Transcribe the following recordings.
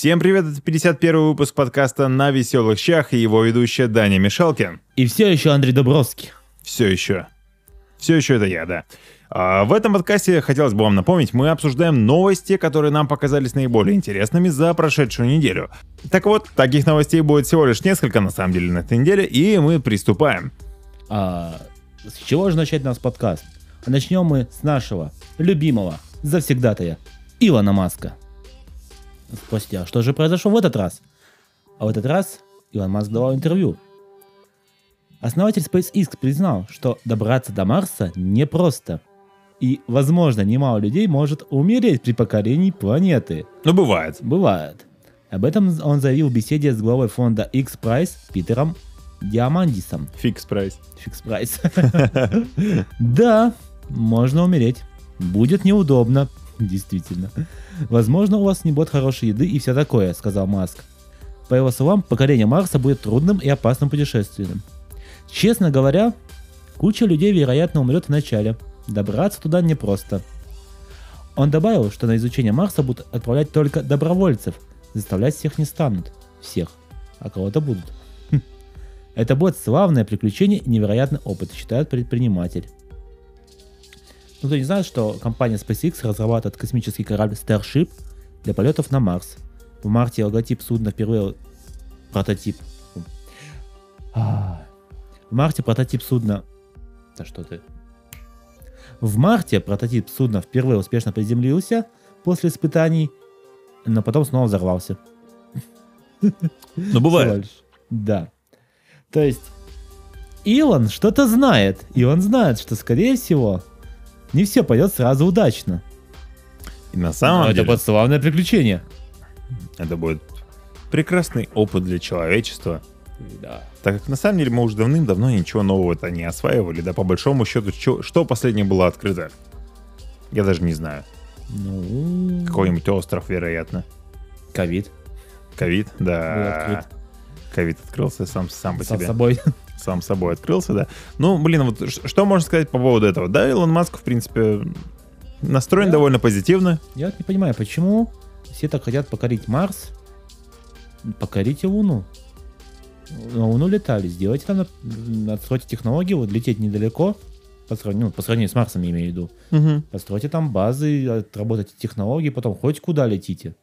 Всем привет, это 51 выпуск подкаста «На веселых щах» и его ведущая Даня Мишалкин. И все еще Андрей Дубровский. Все еще. Все еще это я, да. А в этом подкасте, хотелось бы вам напомнить, мы обсуждаем новости, которые нам показались наиболее интересными за прошедшую неделю. Так вот, таких новостей будет всего лишь несколько, на самом деле, на этой неделе, и мы приступаем. А, с чего же начать наш подкаст? Начнем мы с нашего любимого завсегдатая Илона Маска. Спросите, а что же произошло в этот раз? А в этот раз Илон Маск давал интервью. Основатель SpaceX признал, что добраться до Марса непросто. И, возможно, немало людей может умереть при покорении планеты. Ну, бывает. Бывает. Об этом он заявил в беседе с главой фонда X-Prize Питером Диамандисом. Fix Price. Fix Price. Да, можно умереть. Будет неудобно. Действительно. Возможно, у вас не будет хорошей еды и все такое, сказал Маск. По его словам, покорение Марса будет трудным и опасным путешествием. Честно говоря, куча людей, вероятно, умрет в начале. Добраться туда непросто. Он добавил, что на изучение Марса будут отправлять только добровольцев. Заставлять всех не станут. Всех. А кого-то будут. Хм. Это будет славное приключение и невероятный опыт, считает предприниматель. Ну, кто не знает, что компания SpaceX разрабатывает космический корабль Starship для полетов на Марс. В марте логотип судна впервые... Прототип. А, В марте прототип судна... Да что ты? В марте прототип судна впервые успешно приземлился после испытаний, но потом снова взорвался. Ну, бывает. Да. То есть Илон что-то знает, и он знает, что, скорее всего, не все пойдет сразу удачно. И на Но самом это деле, будет славное приключение. это будет прекрасный опыт для человечества. Да. Так как на самом деле мы уже давным-давно ничего нового-то не осваивали, да по большому счету, чё- что последнее было открыто? Я даже не знаю. Ну, Какой-нибудь остров, вероятно. ковид. Ковид, да. Ковид открылся сам, сам по Сам себе. собой. Сам собой открылся, да. Ну, блин, вот что можно сказать по поводу этого? Да, Илон Маск, в принципе, настроен Да. довольно позитивно. Я вот не понимаю, почему все так хотят покорить Марс. Покорите Луну. На Луну летали. Сделайте там, отстройте технологии, вот лететь недалеко. По сравнению, ну, по сравнению с Марсом, я имею в виду. Постройте там базы, отработайте технологии, потом хоть куда летите.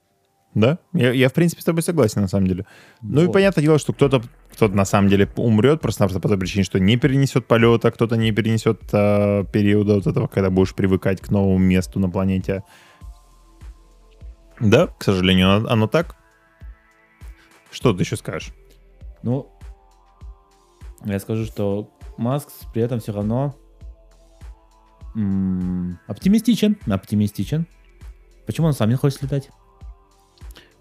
Да, я, я, в принципе с тобой согласен, на самом деле. Ну и Вот. понятное дело, что кто-то кто на самом деле умрет просто-напросто по той причине, что не перенесет полета, кто-то не перенесет а, периода вот этого, когда будешь привыкать к новому месту на планете. Да, к сожалению, оно, оно так. Что ты еще скажешь? Ну, я скажу, что Маск при этом все равно м, оптимистичен. Оптимистичен. Почему он сам не хочет летать?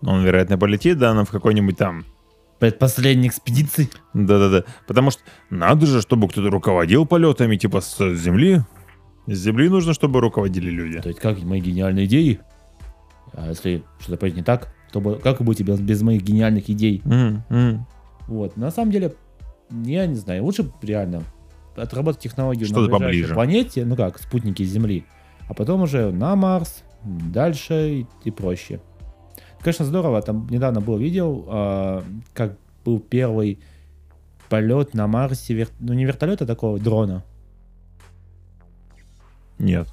Ну, Он, вероятно, полетит, да, но в какой-нибудь там Предпоследней экспедиции. Да-да-да. Потому что надо же, чтобы кто-то руководил полетами, типа с Земли. С Земли нужно, чтобы руководили люди. То есть как мои гениальные идеи? А если что-то пойдет не так, то как вы будете без, без моих гениальных идей? М, м. Вот. На самом деле, я не знаю, лучше реально отработать технологию Что-то на поближе. планете, ну как, спутники Земли, а потом уже на Марс, дальше и, и проще. Конечно, здорово, там недавно было видео, а, как был первый полет на Марсе, вер- ну не вертолета, а такого дрона. Нет.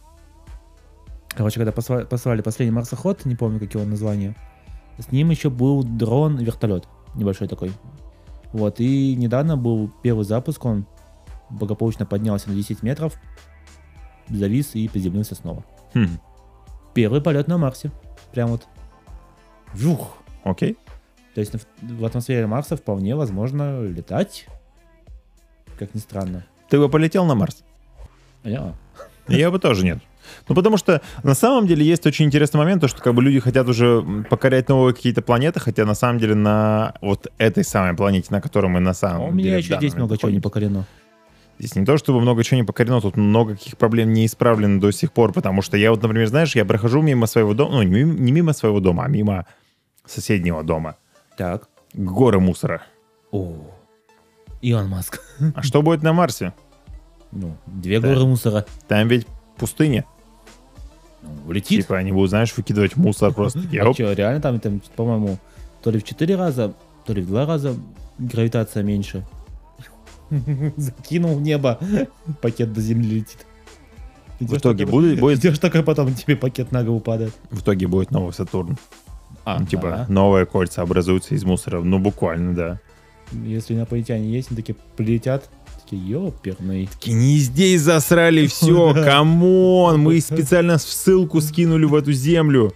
Короче, когда посла- послали последний марсоход, не помню, какие его название, с ним еще был дрон-вертолет, небольшой такой. Вот, и недавно был первый запуск, он благополучно поднялся на 10 метров, завис и приземлился снова. Хм. Первый полет на Марсе. Прям вот. Жух. Окей. То есть в- атмосфере Марса вполне возможно летать. Как ни странно. Ты бы полетел на Марс? Я- Я бы тоже нет. Ну, потому что на самом деле есть очень интересный момент, то, что как бы люди хотят уже покорять новые какие-то планеты, хотя на самом деле на вот этой самой планете, на которой мы на самом А у деле меня еще здесь много чего не покорено. Здесь не то, чтобы много чего не покорено, тут много каких проблем не исправлено до сих пор, потому что я вот, например, знаешь, я прохожу мимо своего дома, ну, не мимо своего дома, а мимо соседнего дома. Так. Горы мусора. О. Илон Маск. А что будет на Марсе? Ну, две Да. горы мусора. Там ведь пустыня. Ну, Влетит. Типа они будут, знаешь, выкидывать мусор просто. А что, реально там, там, по-моему, то ли в 4 раза, то ли в 2 раза гравитация меньше. Закинул в небо, пакет до земли летит. В итоге будет, будет, Идешь такой, потом тебе пакет на голову падает. в итоге будет новый Сатурн. А, Ну, типа да. новые кольца образуются из мусора. Ну, буквально, да. Если инопланетяне есть, они такие прилетят, такие, ёперный. Такие, Не здесь засрали все, come on, мы специально ссылку скинули в эту землю.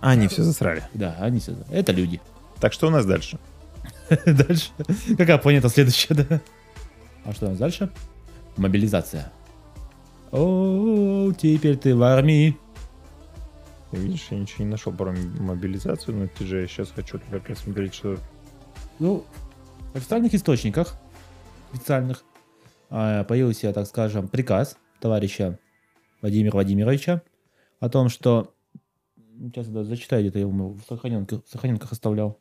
А, Они все засрали. Да, они сюда. Это люди. Так что у нас дальше? Дальше. Какая планета следующая, да? А что у нас дальше? Мобилизация. О, теперь ты в армии. Ты видишь, я ничего не нашел про мобилизацию, но ты же я сейчас хочу как раз смотреть, что... Ну, в официальных источниках, официальных, а, появился, так скажем, приказ товарища Владимира Владимировича о том, что... Сейчас да, зачитаю, где-то я его в сохраненках, в сохраненках оставлял.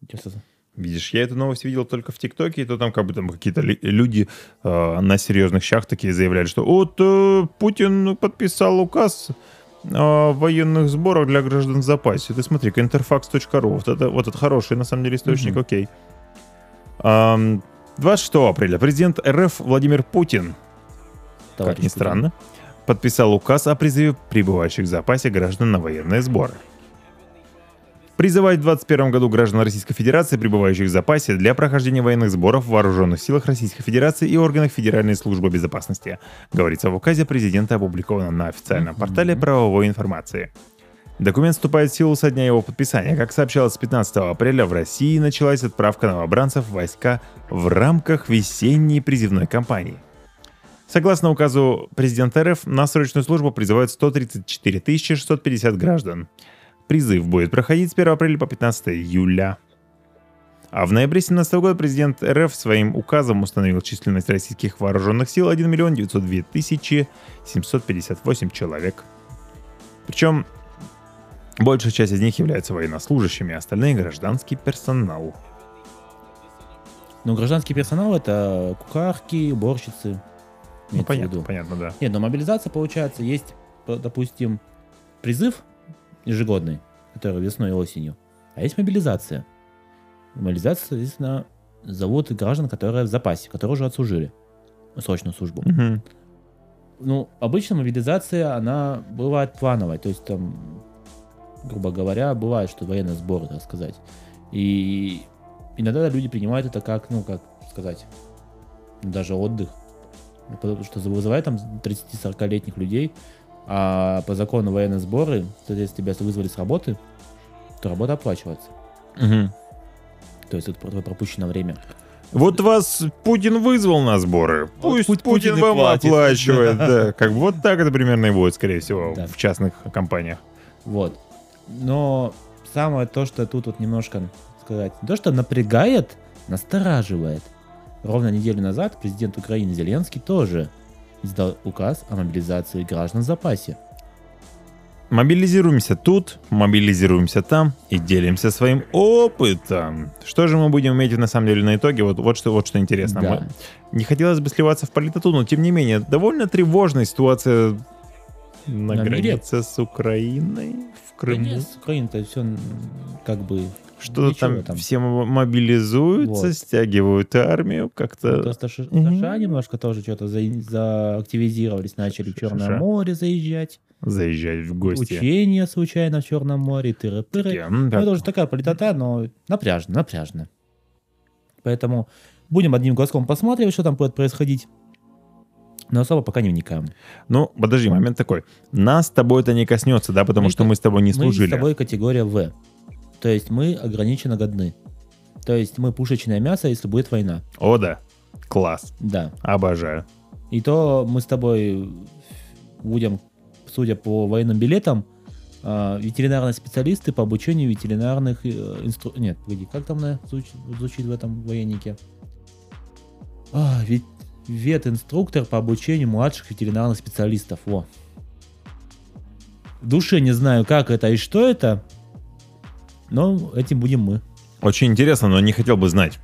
Сейчас я- Видишь, я эту новость видел только в ТикТоке, и то там как бы там какие-то люди э, на серьезных щах такие заявляли, что вот э, Путин подписал указ о военных сборах для граждан в запасе. Ты смотри, interfax.ru, вот это, вот это хороший на самом деле источник, Мгм. окей. Ам, 26 апреля президент РФ Владимир Путин, товарищ как ни Путин. странно, подписал указ о призыве прибывающих в запасе граждан на военные сборы. Призывать в 2021 году граждан Российской Федерации, пребывающих в запасе, для прохождения военных сборов в вооруженных силах Российской Федерации и органах Федеральной службы безопасности, говорится в указе президента, опубликованном на официальном портале правовой информации. Документ вступает в силу со дня его подписания. Как сообщалось, с 15 апреля в России началась отправка новобранцев в войска в рамках весенней призывной кампании. Согласно указу президента РФ, на срочную службу призывают 134 650 граждан. Призыв будет проходить с 1 апреля по 15 июля. А в ноябре 2017 года президент РФ своим указом установил численность российских вооруженных сил 1 миллион 902 тысячи 758 человек. Причем большая часть из них являются военнослужащими, а остальные гражданский персонал. Ну, гражданский персонал это кухарки, уборщицы. Ну, понятно, понятно, да. Нет, но мобилизация получается, есть, допустим, призыв ежегодный, который весной и осенью, а есть мобилизация. Мобилизация, соответственно, зовут граждан, которые в запасе, которые уже отслужили срочную службу. Мгм. Ну, обычно мобилизация, она бывает плановой, то есть там, грубо говоря, бывает, что военные сборы, так сказать. И иногда люди принимают это как, ну, как сказать, даже отдых. Потому что вызывает там 30-40-летних людей, а по закону военные сборы, соответственно, тебя вызвали с работы, то работа оплачивается. Мгм. То есть это про- пропущенное время. Вот вас Путин вызвал на сборы. Вот Пусть пусть Путин, Путин вам платит. оплачивает. Да. Как вот так это примерно и будет, скорее всего, Да. в частных компаниях. Вот. Но самое то, что тут вот немножко сказать, то, что напрягает, настораживает. Ровно неделю назад президент Украины Зеленский тоже издал указ о мобилизации граждан в запасе. Мобилизируемся тут, мобилизируемся там и делимся своим опытом. Что же мы будем иметь на самом деле на итоге? Вот, вот, что, вот что интересно. Да. Мы- Не хотелось бы сливаться в политоту, но тем не менее, довольно тревожная ситуация на, На мире. границе с Украиной, в Да Крыму. нет, с Украиной-то все как бы... Что-то ничего там, все мобилизуются, Вот. стягивают армию, как-то... Ш- Мгм. США немножко тоже что-то за... заактивизировались, начали в Черное США. море заезжать. заезжать в гости. Учения случайно в Черном море, тыры-пыры. М, Ну, так, это уже такая политота, но напряжно, напряжно. Поэтому будем одним глазком посматривать, что там будет происходить. Но особо пока не вникаем. Ну, подожди, момент такой. Нас с тобой это не коснется, да, потому Мы что мы с тобой не Мы служили. с тобой категория В. То есть мы ограниченно годны. То есть мы пушечное мясо, если будет война. О, да. Класс. Да. Обожаю. И то мы с тобой будем, судя по военным билетам, а, ветеринарные специалисты по обучению ветеринарных инстру... Нет, погоди, как там звучит, звучит в этом военнике? А, вет... ветинструктор по обучению младших ветеринарных специалистов. Во. В душе не знаю, как это и что это, но этим будем мы. Очень интересно, но не хотел бы знать.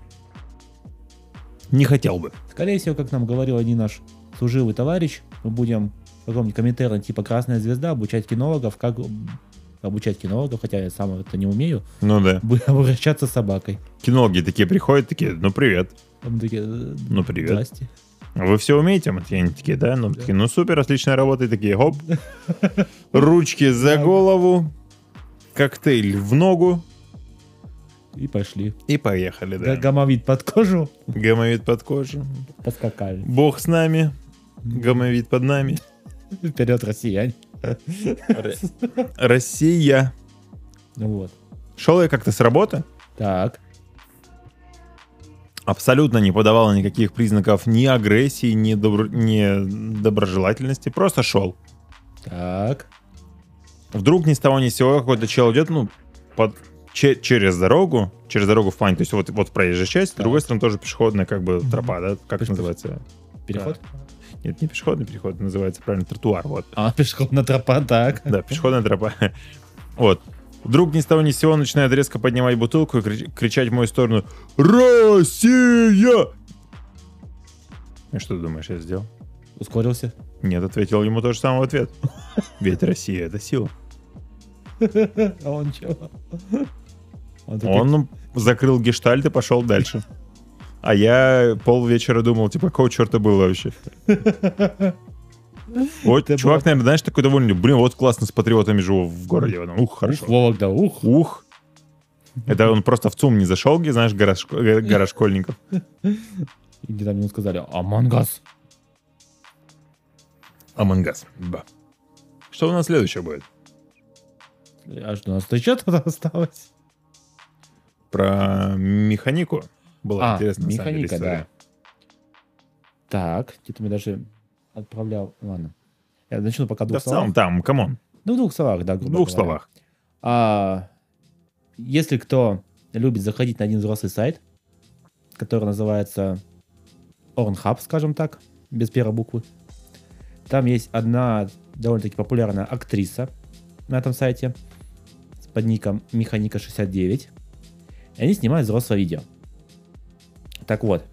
Не хотел бы. Скорее всего, как нам говорил один наш служивый товарищ, мы будем в каком-нибудь комментарии типа «Красная звезда» обучать кинологов, как обучать кинологов, хотя я сам это не умею, Ну да. будем обращаться с собакой. Кинологи такие приходят, такие, ну привет. Такие, «Э, Ну привет. Здрасте. Вы все умеете? Мы такие, они такие, да? Ну, такие, ну супер, отличная работа. И такие, хоп. Ручки за голову. Коктейль в ногу. И пошли. И поехали, Да. Гамовид под кожу, Гомовид под кожу. поскакали. Бог с нами. Гомовид под нами. Вперед, россияне. Россия. Вот. Шел я как-то с работы. Так. Абсолютно не подавала никаких признаков ни агрессии, ни, добро- ни доброжелательности. Просто шел. Так. Вдруг ни с того ни с сего какой-то чел идет, ну, под, че- через дорогу, через дорогу в плане, то есть вот, вот проезжая часть, с Так. другой стороны тоже пешеходная как бы тропа, да? Как Пеш- называется? Переход? Нет, не пешеходный переход, называется правильно тротуар, вот. А, пешеходная тропа, так. Да, пешеходная тропа. Вот. Вдруг ни с того ни с сего начинает резко поднимать бутылку и крич- кричать в мою сторону «Россия!» И что ты думаешь, я сделал? Ускорился. Нет, ответил ему то же самое в ответ. Ведь Россия — это сила. А он чего? Он ну, закрыл гештальт и пошел дальше. А я полвечера думал, типа, какого черта было вообще? Вот, Это чувак, было- наверное, знаешь, такой довольный. Блин, вот классно с патриотами живу в городе. Ух, Ух, хорошо. Вологда, ух. Ух. Это он просто в ЦУМ не зашел, где, знаешь, гора, э, гора школьников. И где там ему сказали, Амангас. Амангас. Да. Что у нас следующее будет? А что, у нас еще что-то осталось? Про механику. Была А, интересная механика, да. Так, где-то мне даже отправлял. Ладно. Я начну пока в Да двух в целом, словах. там, come on. Ну, в двух словах, да. В двух говоря. словах. А, если кто любит заходить на один взрослый сайт, который называется Ornhub, скажем так, без первой буквы, там есть одна довольно-таки популярная актриса на этом сайте с под ником Механика69. И они снимают взрослое видео. Так вот,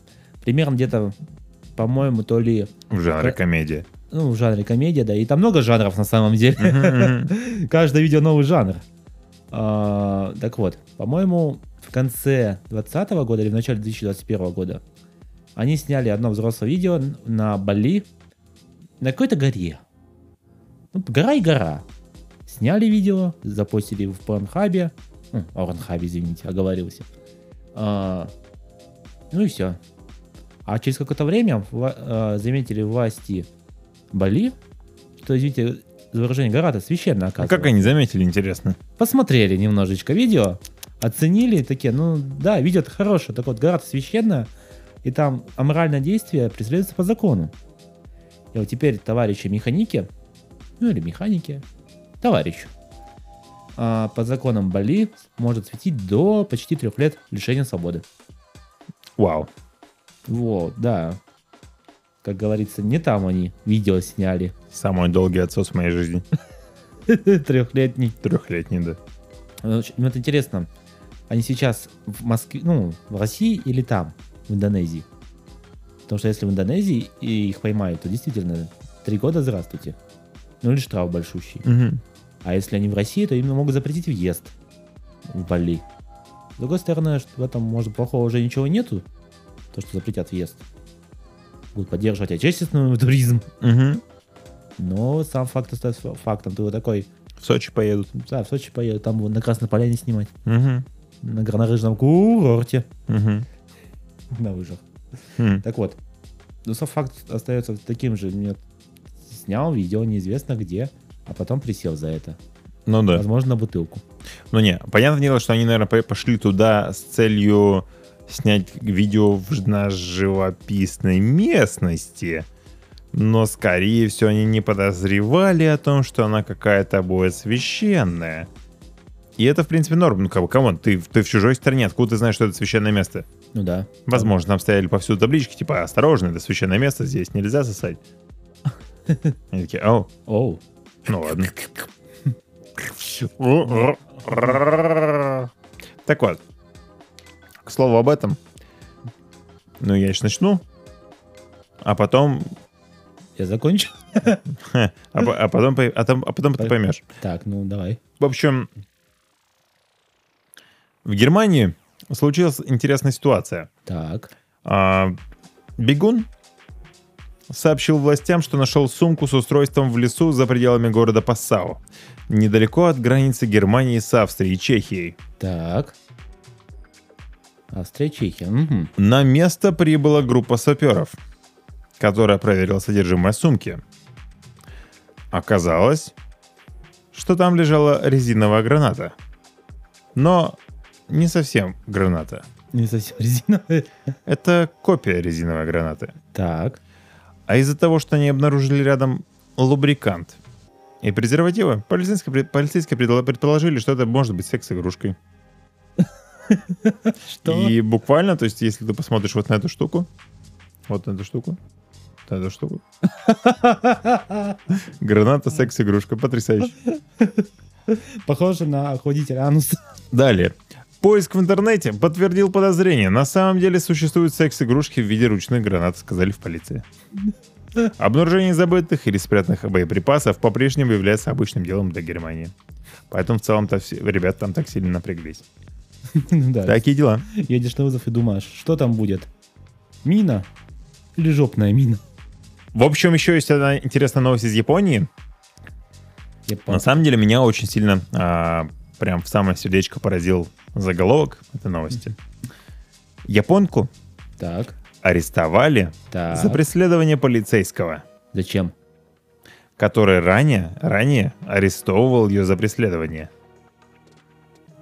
примерно где-то, по-моему, то ли В жанре комедия. ну, в жанре комедия, да, и там много жанров на самом деле. Каждое видео новый жанр. А, так вот, по-моему, в конце 2020 года или в начале 2021 года они сняли одно взрослое видео на Бали на какой-то горе. Ну, гора и гора. Сняли видео, запостили в Порнхабе. Ну, Порнхабе, извините, оговорился. А, ну и все. А через какое-то время а, заметили власти Бали, что, извините, выражение гора-то священная А оказывается. как они заметили, интересно? Посмотрели немножечко видео, оценили, такие, ну да, видео хорошее, так вот, гора священная, и там аморальное действие преследуется по закону. И вот теперь товарищи механики, ну или механики, товарищ, а, по законам Бали может светить до почти трех лет лишения свободы. Вау. Вот, да. Как говорится, не там они видео сняли. Самый долгий отсос в моей жизни. Трехлетний. Трехлетний, да. Очень- Ну, это интересно. Они сейчас в Москве, ну, в России или там, в Индонезии? Потому что если в Индонезии и их поймают, то действительно три года здравствуйте. Ну или штраф большущий. Мгм. А если они в России, то им могут запретить въезд в Бали. С другой стороны, в этом, может, плохого уже ничего нету, то, что запретят въезд. Будут поддерживать отечественный туризм. Мгм. Но сам факт остается фактом. Ты вот такой, В Сочи поедут. да, в Сочи поеду, там на Красной Поляне снимать. Мгм. На горнолыжном курорте. Мгм. На лыжах. Хм. Так вот, но сам факт остается таким же. Мне снял видео неизвестно где, а потом присел за это. Ну да. Возможно, на бутылку. Ну не, понятное дело, что они, наверное, пошли туда с целью снять видео в, на живописной местности. Но, скорее всего, они не подозревали о том, что она какая-то будет священная. И это, в принципе, норм. Ну, как бы, come on, ты, ты в чужой стране, откуда ты знаешь, что это священное место? Ну да. Возможно, там стояли повсюду таблички, типа, осторожно, это священное место, здесь нельзя сосать. Они такие, о, Оу. ну ладно. Так вот, к слову об этом, ну я сейчас начну, а потом Я закончу? А, а потом, по- а там- а потом ты По- поймешь. Так, ну давай. В общем, в Германии случилась интересная ситуация. Так. А, бегун сообщил властям, что нашел сумку с устройством в лесу за пределами города Пассау, недалеко от границы Германии с Австрией и Чехией. Так. Австрия, Чехия. Мгм. На место прибыла группа саперов, которая проверила содержимое сумки. Оказалось, что там лежала резиновая граната. Но не совсем граната. Не совсем резиновая. Это копия резиновой гранаты. Так. А из-за того, что они обнаружили рядом лубрикант и презервативы, полицейские, полицейские предположили, что это может быть секс-игрушкой. Что? И буквально, то есть, если ты посмотришь вот на эту штуку, вот на эту штуку, на эту штуку, граната секс-игрушка, потрясающе. Похоже на охладитель ануса. Далее. Поиск в интернете подтвердил подозрение. На самом деле существуют секс-игрушки в виде ручных гранат, сказали в полиции. Обнаружение забытых или спрятанных боеприпасов по-прежнему является обычным делом для Германии. Поэтому в целом-то все, ребята там так сильно напряглись. Ну да. Такие дела. Едешь на вызов и думаешь, что там будет? Мина? Или жопная мина? В общем, еще есть одна интересная новость из Японии. Я На самом деле меня очень сильно а, прям в самое сердечко поразил заголовок этой новости. Японку Так, арестовали так. за преследование полицейского, Зачем? который ранее, ранее арестовывал ее за преследование.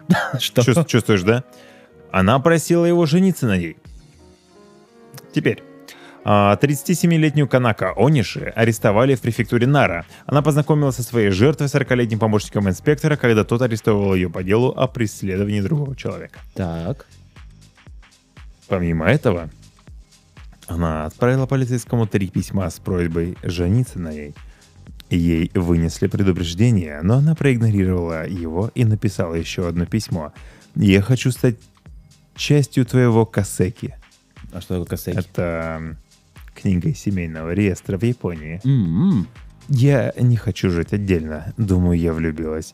Что? Чувс- чувствуешь, да? Она просила его жениться на ней. Теперь. а, 37-летнюю Канака Ониши арестовали в префектуре Нара. Она познакомилась со своей жертвой 40-летним помощником инспектора, когда тот арестовывал ее по делу о преследовании другого человека. Так. Помимо этого, она отправила полицейскому три письма с просьбой жениться на ней. Ей вынесли предупреждение, но она проигнорировала его и написала еще одно письмо. «Я хочу стать частью твоего косеки». А что такое косеки? Это книга семейного реестра в Японии. М-м. Я не хочу жить отдельно. Думаю, я влюбилась.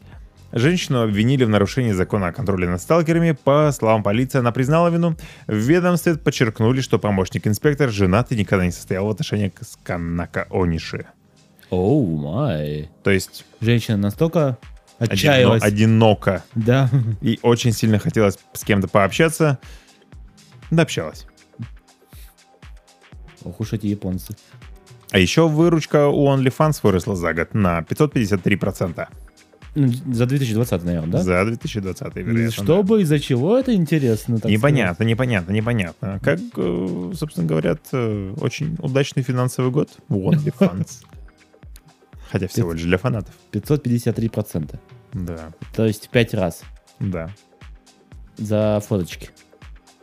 Женщину обвинили в нарушении закона о контроле над сталкерами. По словам полиции, она признала вину. В ведомстве подчеркнули, что помощник-инспектор женат и никогда не состоял в отношениях с Канака Ониши. Оу, май. То есть Женщина настолько отчаялась. одиноко Да. и очень сильно хотелось с кем-то пообщаться. Да общалась. Ох уж эти японцы. А еще выручка у OnlyFans выросла за год на 553%. Ну, За 2020, наверное, да? За 2020, И вероятно. Чтобы, из-за чего это интересно? так Непонятно, непонятно, непонятно. Как, э, собственно говорят, э, очень удачный финансовый год у OnlyFans. Хотя всего лишь для фанатов. сказать? 553%. Да, То есть 5 раз да, за фоточки.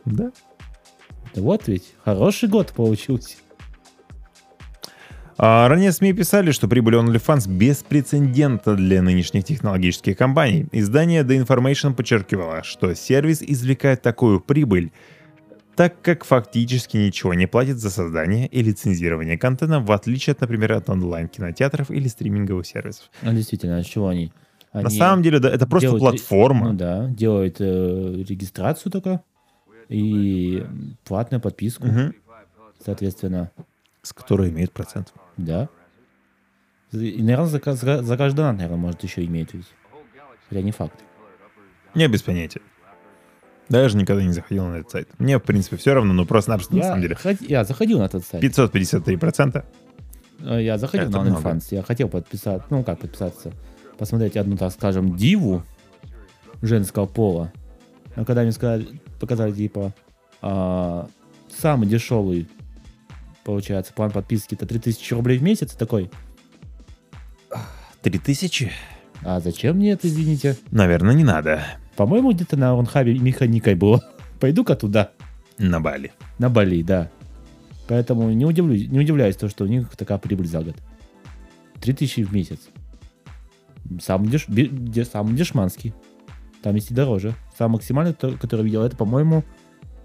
да. Вот ведь хороший год получился. А ранее СМИ писали, что прибыль OnlyFans беспрецедентна для нынешних технологических компаний. Издание The Information подчеркивало, что сервис извлекает такую прибыль, так как фактически ничего не платит за создание и лицензирование контента, в отличие от, например, от онлайн-кинотеатров или стриминговых сервисов. А действительно, а чего они? На Они самом деле, да, это просто делают- платформа. Ну да, делают э, регистрацию только и платную подписку, Мгм. соответственно, С которой имеет процент. да. И, наверное, за, за, за каждый наверное, может еще иметь ведь. Хотя не факт. Не без понятия. Даже никогда не заходил на этот сайт. Мне, в принципе, все равно, но просто-напросто на Я, самом деле. хот- я заходил на этот сайт. 553%. Э, Я заходил Это на. OnlyFans. Я хотел подписаться, ну как подписаться, посмотреть одну, так скажем, диву женского пола. Но когда мне сказали, показали, типа, а, самый дешевый, получается, план подписки это 3000 рублей в месяц, такой, 3000? а зачем мне это, извините? Наверное, не надо. По-моему, где-то на Рунхабе механикой было. Пойду-ка туда, На Бали. на Бали, да. Поэтому не, удивлюсь, не удивляюсь, то, что у них такая прибыль за год. 3000 в месяц. Самый, деш, де- самый дешманский. Там есть и дороже. Самый максимальный, то- который видел, это, по-моему,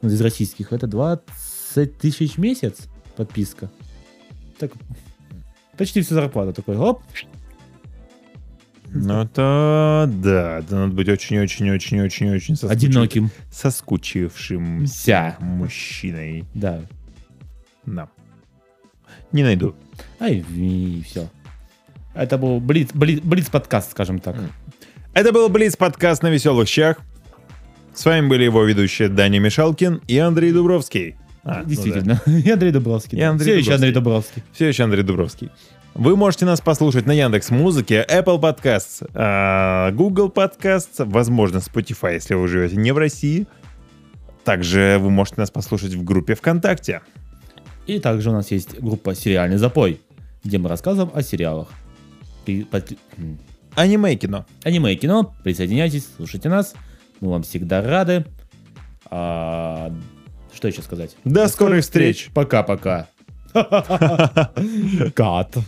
ну, из российских, это 20 тысяч в месяц подписка. Так, Почти всю зарплату такой, оп, Ну это да, это надо быть очень-очень-очень-очень-очень одиноким. соскучившим Ся. мужчиной. Да. Да. Не найду. Ай, и все. Это был Блиц, Блиц, Блиц подкаст, скажем так. Это был Блиц подкаст на веселых щах. С вами были его ведущие Даня Мишалкин и Андрей Дубровский. А, ну да. Действительно. И Андрей Дубровский. И да. Андрей Все еще Андрей Дубровский. Все еще Андрей Дубровский. Вы можете нас послушать на Яндекс Музыке, Apple Podcasts, а, Google Podcasts, возможно, Spotify, если вы живете не в России. Также вы можете нас послушать в группе ВКонтакте. И также у нас есть группа «Сериальный запой», где мы рассказываем о сериалах. При- под- м. Аниме и кино. Аниме и кино. Присоединяйтесь, слушайте нас. Мы вам всегда рады. А, Что еще сказать? До скорых встреч. Пока-пока. God.